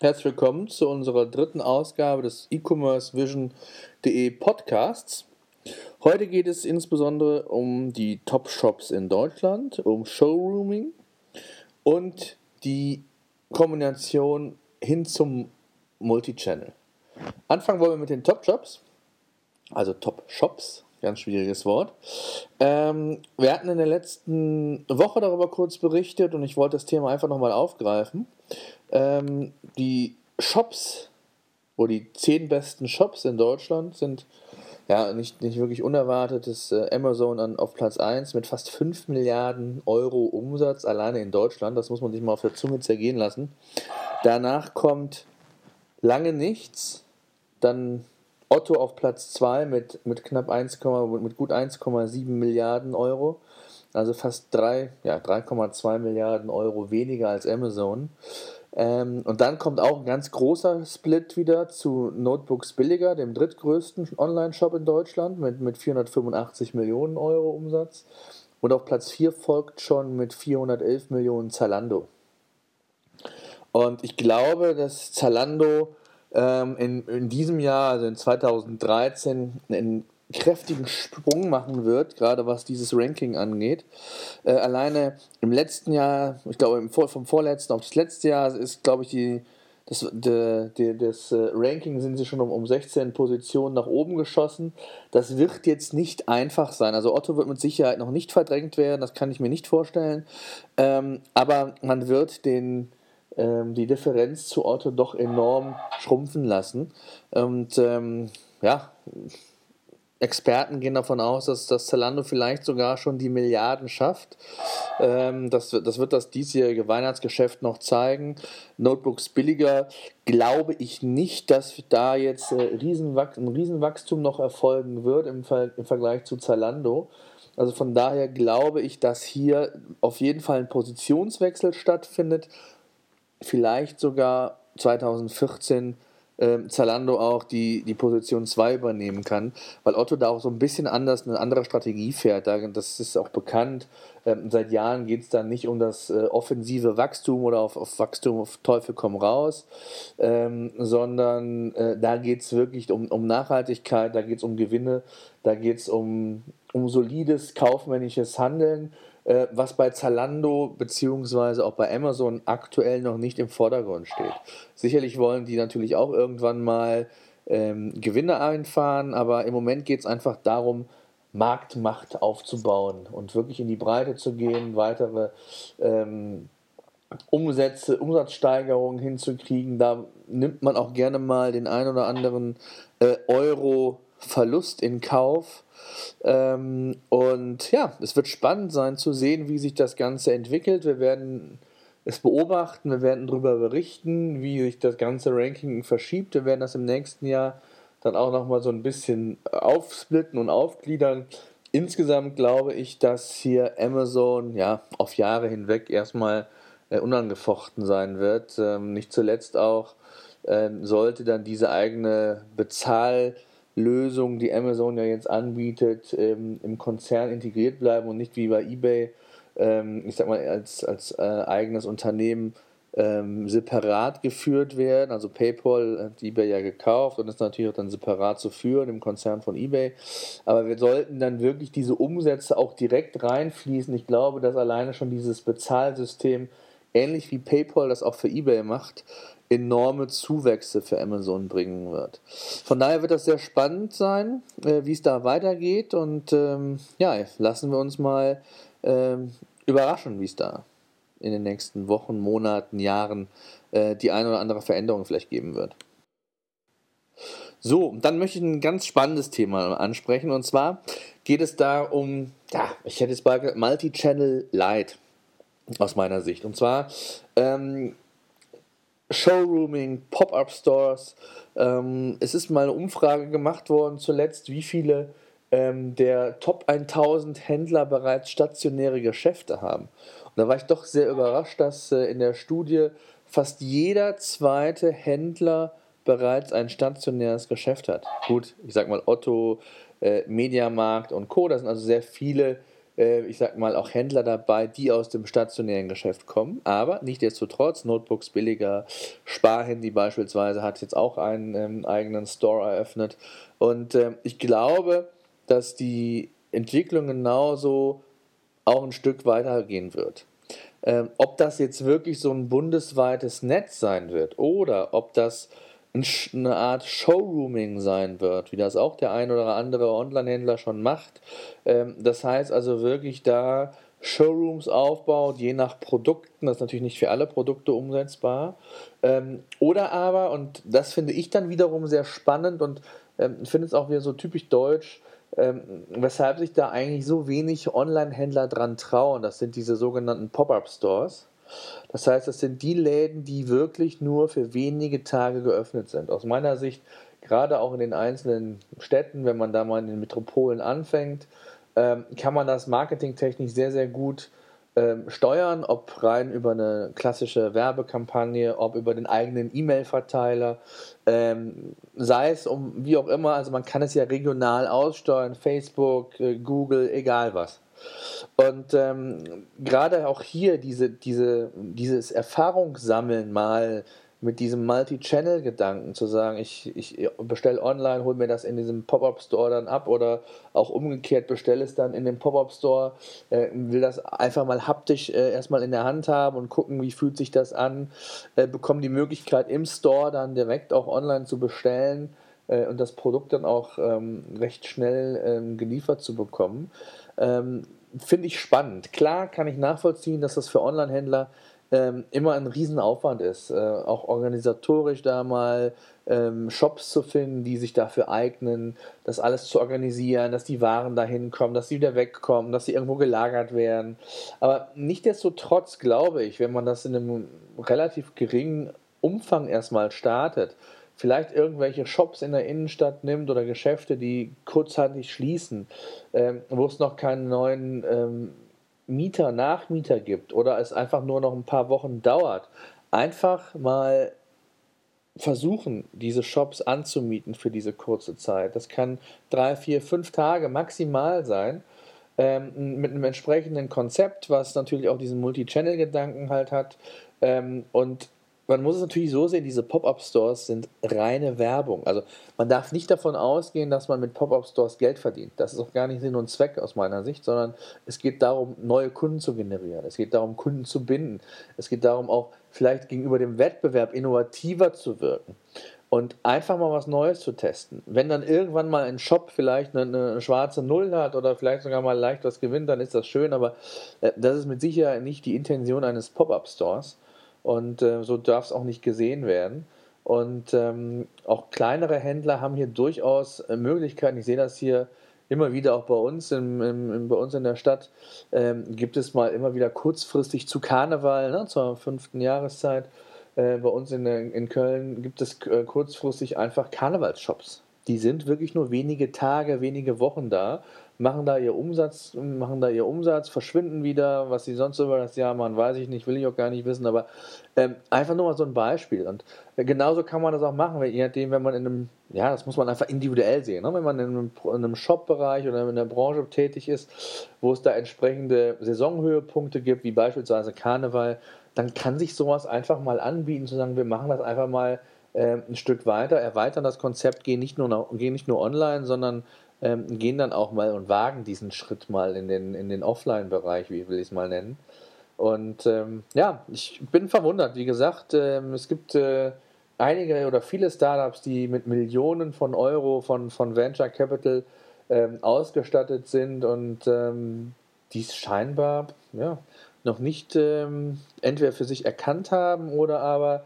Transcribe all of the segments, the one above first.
Herzlich willkommen zu unserer dritten Ausgabe des E-Commerce Vision.de Podcasts. Heute geht es insbesondere um die Top-Shops in Deutschland, um Showrooming und die Kombination hin zum Multichannel. Anfangen wollen wir mit den Top-Shops, also Top-Shops, ganz schwieriges Wort. Ähm, wir hatten in der letzten Woche darüber kurz berichtet und ich wollte das Thema einfach nochmal aufgreifen. Ähm, die Shops, wo die zehn besten Shops in Deutschland sind, ja, nicht, nicht wirklich unerwartet, ist äh, Amazon an, auf Platz 1 mit fast 5 Milliarden Euro Umsatz alleine in Deutschland. Das muss man sich mal auf der Zunge zergehen lassen. Danach kommt lange nichts, dann Otto auf Platz 2 mit, mit knapp 1, mit gut 1,7 Milliarden Euro. Also fast 3, ja, 3,2 Milliarden Euro weniger als Amazon. Ähm, und dann kommt auch ein ganz großer Split wieder zu Notebooks Billiger, dem drittgrößten Online-Shop in Deutschland mit, mit 485 Millionen Euro Umsatz. Und auf Platz 4 folgt schon mit 411 Millionen Zalando. Und ich glaube, dass Zalando ähm, in, in diesem Jahr, also in 2013, einen kräftigen Sprung machen wird, gerade was dieses Ranking angeht. Äh, alleine im letzten Jahr, ich glaube im Vor vom vorletzten auf das letzte Jahr ist, glaube ich, die, das, de, de, das äh, Ranking sind sie schon um, um 16 Positionen nach oben geschossen. Das wird jetzt nicht einfach sein. Also Otto wird mit Sicherheit noch nicht verdrängt werden, das kann ich mir nicht vorstellen. Ähm, aber man wird den, ähm, die Differenz zu Otto doch enorm schrumpfen lassen. Und ähm, ja, Experten gehen davon aus, dass das Zalando vielleicht sogar schon die Milliarden schafft. Ähm, das, das wird das diesjährige Weihnachtsgeschäft noch zeigen. Notebooks billiger glaube ich nicht, dass da jetzt äh, Riesenwach ein Riesenwachstum noch erfolgen wird im, Ver im Vergleich zu Zalando. Also von daher glaube ich, dass hier auf jeden Fall ein Positionswechsel stattfindet. Vielleicht sogar 2014 ähm, Zalando auch die, die Position 2 übernehmen kann, weil Otto da auch so ein bisschen anders eine andere Strategie fährt. Das ist auch bekannt. Ähm, seit Jahren geht es da nicht um das äh, offensive Wachstum oder auf, auf Wachstum auf Teufel komm raus, ähm, sondern äh, da geht es wirklich um, um Nachhaltigkeit, da geht es um Gewinne, da geht es um, um solides kaufmännisches Handeln äh, was bei Zalando bzw. auch bei Amazon aktuell noch nicht im Vordergrund steht. Sicherlich wollen die natürlich auch irgendwann mal ähm, Gewinne einfahren, aber im Moment geht es einfach darum, Marktmacht aufzubauen und wirklich in die Breite zu gehen, weitere ähm, Umsätze, Umsatzsteigerungen hinzukriegen. Da nimmt man auch gerne mal den ein oder anderen äh, Euro Verlust in Kauf. Ähm, und ja, es wird spannend sein zu sehen, wie sich das Ganze entwickelt. Wir werden es beobachten, wir werden darüber berichten, wie sich das ganze Ranking verschiebt. Wir werden das im nächsten Jahr dann auch nochmal so ein bisschen aufsplitten und aufgliedern. Insgesamt glaube ich, dass hier Amazon ja auf Jahre hinweg erstmal äh, unangefochten sein wird. Ähm, nicht zuletzt auch ähm, sollte dann diese eigene Bezahl- Lösungen, die Amazon ja jetzt anbietet, ähm, im Konzern integriert bleiben und nicht wie bei eBay, ähm, ich sag mal, als, als äh, eigenes Unternehmen ähm, separat geführt werden. Also PayPal hat eBay ja gekauft und ist natürlich auch dann separat zu führen im Konzern von eBay. Aber wir sollten dann wirklich diese Umsätze auch direkt reinfließen. Ich glaube, dass alleine schon dieses Bezahlsystem, ähnlich wie PayPal das auch für eBay macht, enorme Zuwächse für Amazon bringen wird. Von daher wird das sehr spannend sein, äh, wie es da weitergeht und ähm, ja, lassen wir uns mal ähm, überraschen, wie es da in den nächsten Wochen, Monaten, Jahren äh, die eine oder andere Veränderung vielleicht geben wird. So, dann möchte ich ein ganz spannendes Thema ansprechen und zwar geht es da um, ja, ich hätte jetzt mal Multi-Channel Light aus meiner Sicht. Und zwar ähm, Showrooming, Pop-up-Stores. Ähm, es ist mal eine Umfrage gemacht worden zuletzt, wie viele ähm, der Top 1000 Händler bereits stationäre Geschäfte haben. Und da war ich doch sehr überrascht, dass äh, in der Studie fast jeder zweite Händler bereits ein stationäres Geschäft hat. Gut, ich sag mal Otto, äh, Mediamarkt und Co. Das sind also sehr viele äh, ich sag mal, auch Händler dabei, die aus dem stationären Geschäft kommen. Aber nichtsdestotrotz, Notebooks billiger, Sparhandy beispielsweise hat jetzt auch einen ähm, eigenen Store eröffnet. Und äh, ich glaube, dass die Entwicklung genauso auch ein Stück weitergehen wird. Ähm, ob das jetzt wirklich so ein bundesweites Netz sein wird oder ob das eine Art Showrooming sein wird, wie das auch der ein oder andere Online-Händler schon macht. Ähm, das heißt also wirklich da Showrooms aufbaut, je nach Produkten, das ist natürlich nicht für alle Produkte umsetzbar. Ähm, oder aber, und das finde ich dann wiederum sehr spannend und ähm, finde es auch wieder so typisch deutsch, weshalb sich da eigentlich so wenig Online-Händler dran trauen, das sind diese sogenannten Pop-up-Stores. Das heißt, das sind die Läden, die wirklich nur für wenige Tage geöffnet sind. Aus meiner Sicht, gerade auch in den einzelnen Städten, wenn man da mal in den Metropolen anfängt, ähm, kann man das marketingtechnisch sehr, sehr gut ähm, steuern, ob rein über eine klassische Werbekampagne, ob über den eigenen E-Mail-Verteiler, ähm, sei es um wie auch immer, also man kann es ja regional aussteuern, Facebook, äh, Google, egal was. Und ähm, gerade auch hier diese, diese, dieses Erfahrungssammeln mal mit diesem Multi-Channel-Gedanken zu sagen, ich, ich bestelle online, hole mir das in diesem Pop-Up-Store dann ab oder auch umgekehrt bestelle es dann in dem Pop-Up-Store, äh, will das einfach mal haptisch äh, erstmal in der Hand haben und gucken, wie fühlt sich das an, äh, bekommen die Möglichkeit im Store dann direkt auch online zu bestellen äh, und das Produkt dann auch ähm, recht schnell ähm, geliefert zu bekommen. Ähm, Finde ich spannend. Klar kann ich nachvollziehen, dass das für Online-Händler ähm, immer ein Riesenaufwand ist, äh, auch organisatorisch da mal ähm, Shops zu finden, die sich dafür eignen, das alles zu organisieren, dass die Waren dahin kommen, dass sie wieder wegkommen, dass sie irgendwo gelagert werden. Aber nichtdestotrotz glaube ich, wenn man das in einem relativ geringen Umfang erstmal startet, vielleicht irgendwelche Shops in der Innenstadt nimmt oder Geschäfte, die kurzzeitig schließen, ähm, wo es noch keinen neuen ähm, Mieter, Nachmieter gibt oder es einfach nur noch ein paar Wochen dauert, einfach mal versuchen, diese Shops anzumieten für diese kurze Zeit. Das kann drei, vier, fünf Tage maximal sein. Ähm, mit einem entsprechenden Konzept, was natürlich auch diesen Multi-Channel-Gedanken halt hat. Ähm, und man muss es natürlich so sehen, diese Pop-up-Stores sind reine Werbung. Also man darf nicht davon ausgehen, dass man mit Pop-up-Stores Geld verdient. Das ist auch gar nicht Sinn und Zweck aus meiner Sicht, sondern es geht darum, neue Kunden zu generieren. Es geht darum, Kunden zu binden. Es geht darum, auch vielleicht gegenüber dem Wettbewerb innovativer zu wirken und einfach mal was Neues zu testen. Wenn dann irgendwann mal ein Shop vielleicht eine, eine, schwarze Null hat oder vielleicht sogar mal leicht was gewinnt, dann ist das schön, aber äh, das ist mit Sicherheit nicht die Intention eines Pop-up-Stores und äh, so darf es auch nicht gesehen werden. Und ähm, auch kleinere Händler haben hier durchaus äh, Möglichkeiten. Ich sehe das hier immer wieder auch bei uns, im, im, bei uns in der Stadt, ähm, gibt es mal immer wieder kurzfristig zu Karneval, ne, zur fünften Jahreszeit. Äh, bei uns in, in Köln gibt es äh, kurzfristig einfach Karnevalsshops. Die sind wirklich nur wenige Tage, wenige Wochen da machen da ihr Umsatz, machen da ihr Umsatz, verschwinden wieder, was sie sonst über das Jahr machen, weiß ich nicht, will ich auch gar nicht wissen, aber ähm, einfach nur mal so ein Beispiel. Und äh, genauso kann man das auch machen, je nachdem, wenn man in einem, ja, das muss man einfach individuell sehen, ne? wenn man in einem, in einem Shop-Bereich oder in der Branche tätig ist, wo es da entsprechende Saisonhöhepunkte gibt, wie beispielsweise Karneval, dann kann sich sowas einfach mal anbieten, zu sagen, wir machen das einfach mal äh, ein Stück weiter, erweitern das Konzept, gehen nicht nur, gehen nicht nur online, sondern ähm, gehen dann auch mal und wagen diesen Schritt mal in den, in den Offline-Bereich, wie will ich es mal nennen. Und ähm, ja, ich bin verwundert. Wie gesagt, ähm, es gibt äh, einige oder viele Startups, die mit Millionen von Euro von, von Venture Capital ähm, ausgestattet sind und ähm, dies scheinbar ja, noch nicht ähm, entweder für sich erkannt haben oder aber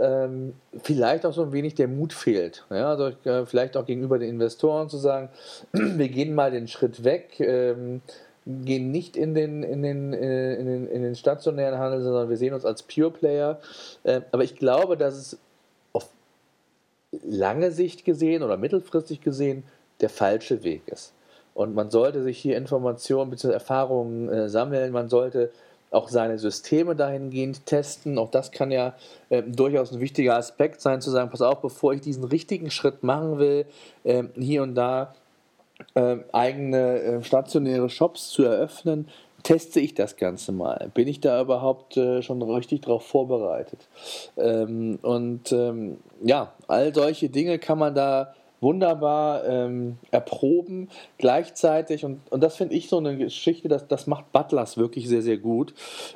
ähm, vielleicht auch so ein wenig der Mut fehlt. Ja, also äh, vielleicht auch gegenüber den Investoren zu sagen, wir gehen mal den Schritt weg, ähm, gehen nicht in den, in, den, äh, in, den, in den stationären Handel, sondern wir sehen uns als Pure Player. Äh, aber ich glaube, dass es auf lange Sicht gesehen oder mittelfristig gesehen der falsche Weg ist. Und man sollte sich hier Informationen bzw. Erfahrungen äh, sammeln. Man sollte auch seine Systeme dahingehend testen. Auch das kann ja äh, durchaus ein wichtiger Aspekt sein, zu sagen, pass auf, bevor ich diesen richtigen Schritt machen will, äh, hier und da äh, eigene äh, stationäre Shops zu eröffnen, teste ich das Ganze mal. Bin ich da überhaupt äh, schon richtig darauf vorbereitet? Ähm, und ähm, ja, all solche Dinge kann man da wunderbar ähm, erproben gleichzeitig. Und, und das finde ich so eine Geschichte, das, das macht Butlers wirklich sehr, sehr gut.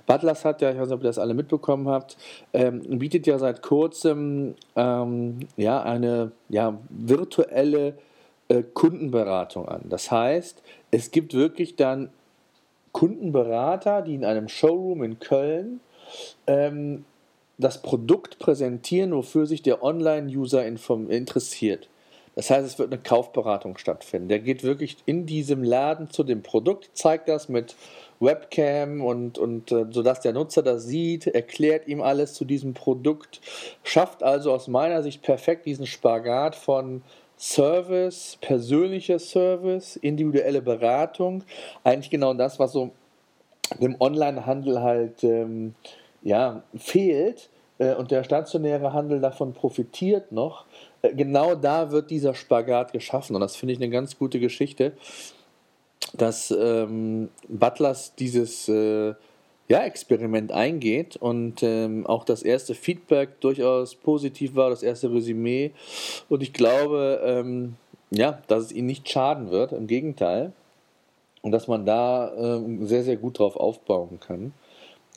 Butlers hat ja, ich weiß nicht, ob ihr das alle mitbekommen habt, ähm, bietet ja seit kurzem ähm, ja, eine ja, virtuelle äh, Kundenberatung an. Das heißt, es gibt wirklich dann Kundenberater, die in einem Showroom in Köln ähm, das Produkt präsentieren, wofür sich der Online-User interessiert. Das heißt, es wird eine Kaufberatung stattfinden. Der geht wirklich in diesem Laden zu dem Produkt, zeigt das mit Webcam und, und äh, sodass der Nutzer das sieht, erklärt ihm alles zu diesem Produkt, schafft also aus meiner Sicht perfekt diesen Spagat von Service, persönlicher Service, individuelle Beratung, eigentlich genau das, was so dem Onlinehandel halt ähm, ja, fehlt und der stationäre Handel davon profitiert noch äh, genau da wird dieser Spagat geschaffen. Und das finde ich eine ganz gute Geschichte, dass ähm, Butlers dieses äh, ja, Experiment eingeht und ähm, auch das erste Feedback durchaus positiv war, das erste Resümee. Und ich glaube, ähm, ja, dass es ihnen nicht schaden wird, im Gegenteil. Und dass man da ähm, sehr, sehr gut drauf aufbauen kann.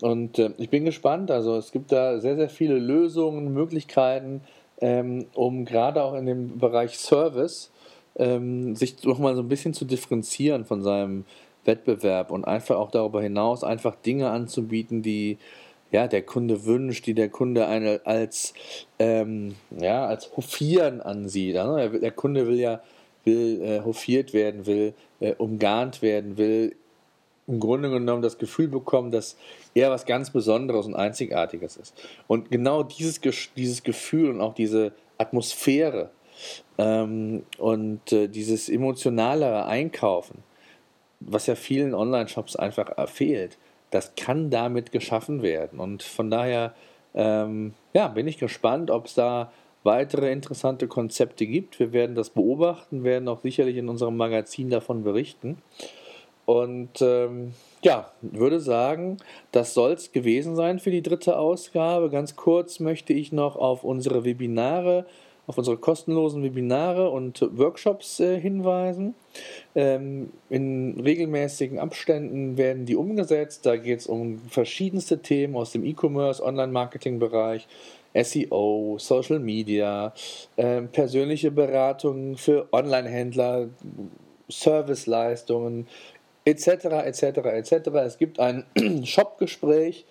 Und äh, ich bin gespannt. Also es gibt da sehr, sehr viele Lösungen, Möglichkeiten, ähm, um gerade auch in dem Bereich Service ähm, sich nochmal so ein bisschen zu differenzieren von seinem Wettbewerb und einfach auch darüber hinaus einfach Dinge anzubieten, die ja, der Kunde wünscht, die der Kunde eine als, ähm, ja, als hofieren ansieht. Also der Kunde will ja will äh, hofiert werden, will äh, umgarnt werden, will im Grunde genommen das Gefühl bekommen, dass er was ganz Besonderes und Einzigartiges ist. Und genau dieses, dieses Gefühl und auch diese Atmosphäre ähm, und äh, dieses emotionalere Einkaufen, was ja vielen Online-Shops einfach fehlt, das kann damit geschaffen werden. Und von daher ähm, ja, bin ich gespannt, ob es da weitere interessante Konzepte gibt. Wir werden das beobachten, werden auch sicherlich in unserem Magazin davon berichten. Und ähm, ja, würde sagen, das soll es gewesen sein für die dritte Ausgabe. Ganz kurz möchte ich noch auf unsere Webinare, auf unsere kostenlosen Webinare und Workshops äh, hinweisen. Ähm, in regelmäßigen Abständen werden die umgesetzt. Da geht es um verschiedenste Themen aus dem E-Commerce, Online-Marketing-Bereich. SEO, Social Media, äh, persönliche Beratungen für Online-Händler, Serviceleistungen, etc., etc., etc. Es gibt ein Shop-Gespräch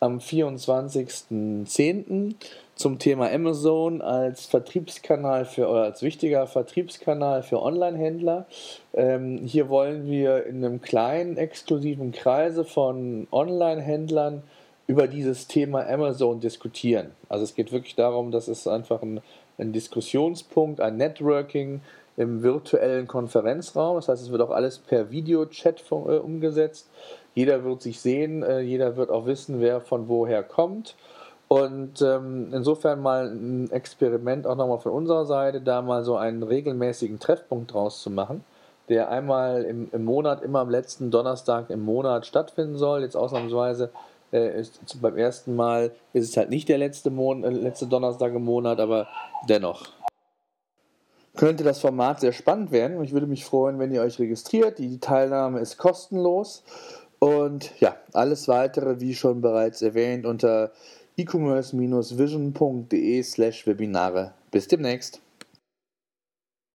am 24.10. zum Thema Amazon als Vertriebskanal für oder als wichtiger Vertriebskanal für Online-Händler. Ähm, hier wollen wir in einem kleinen exklusiven Kreise von Online-Händlern über dieses Thema Amazon diskutieren. Also es geht wirklich darum, dass es einfach ein, ein Diskussionspunkt, ein Networking im virtuellen Konferenzraum. Das heißt, es wird auch alles per Videochat äh, umgesetzt. Jeder wird sich sehen, äh, jeder wird auch wissen, wer von woher kommt. Und ähm, insofern mal ein Experiment auch nochmal von unserer Seite, da mal so einen regelmäßigen Treffpunkt draus zu machen, der einmal im, im Monat, immer am letzten Donnerstag im Monat stattfinden soll. Jetzt ausnahmsweise äh, ist, beim ersten Mal ist es halt nicht der letzte, Mon äh, letzte Donnerstag im Monat, aber dennoch könnte das Format sehr spannend werden. Ich würde mich freuen, wenn ihr euch registriert. Die Teilnahme ist kostenlos. Und ja, alles weitere, wie schon bereits erwähnt, unter e-commerce-vision.de slash Webinare. Bis demnächst.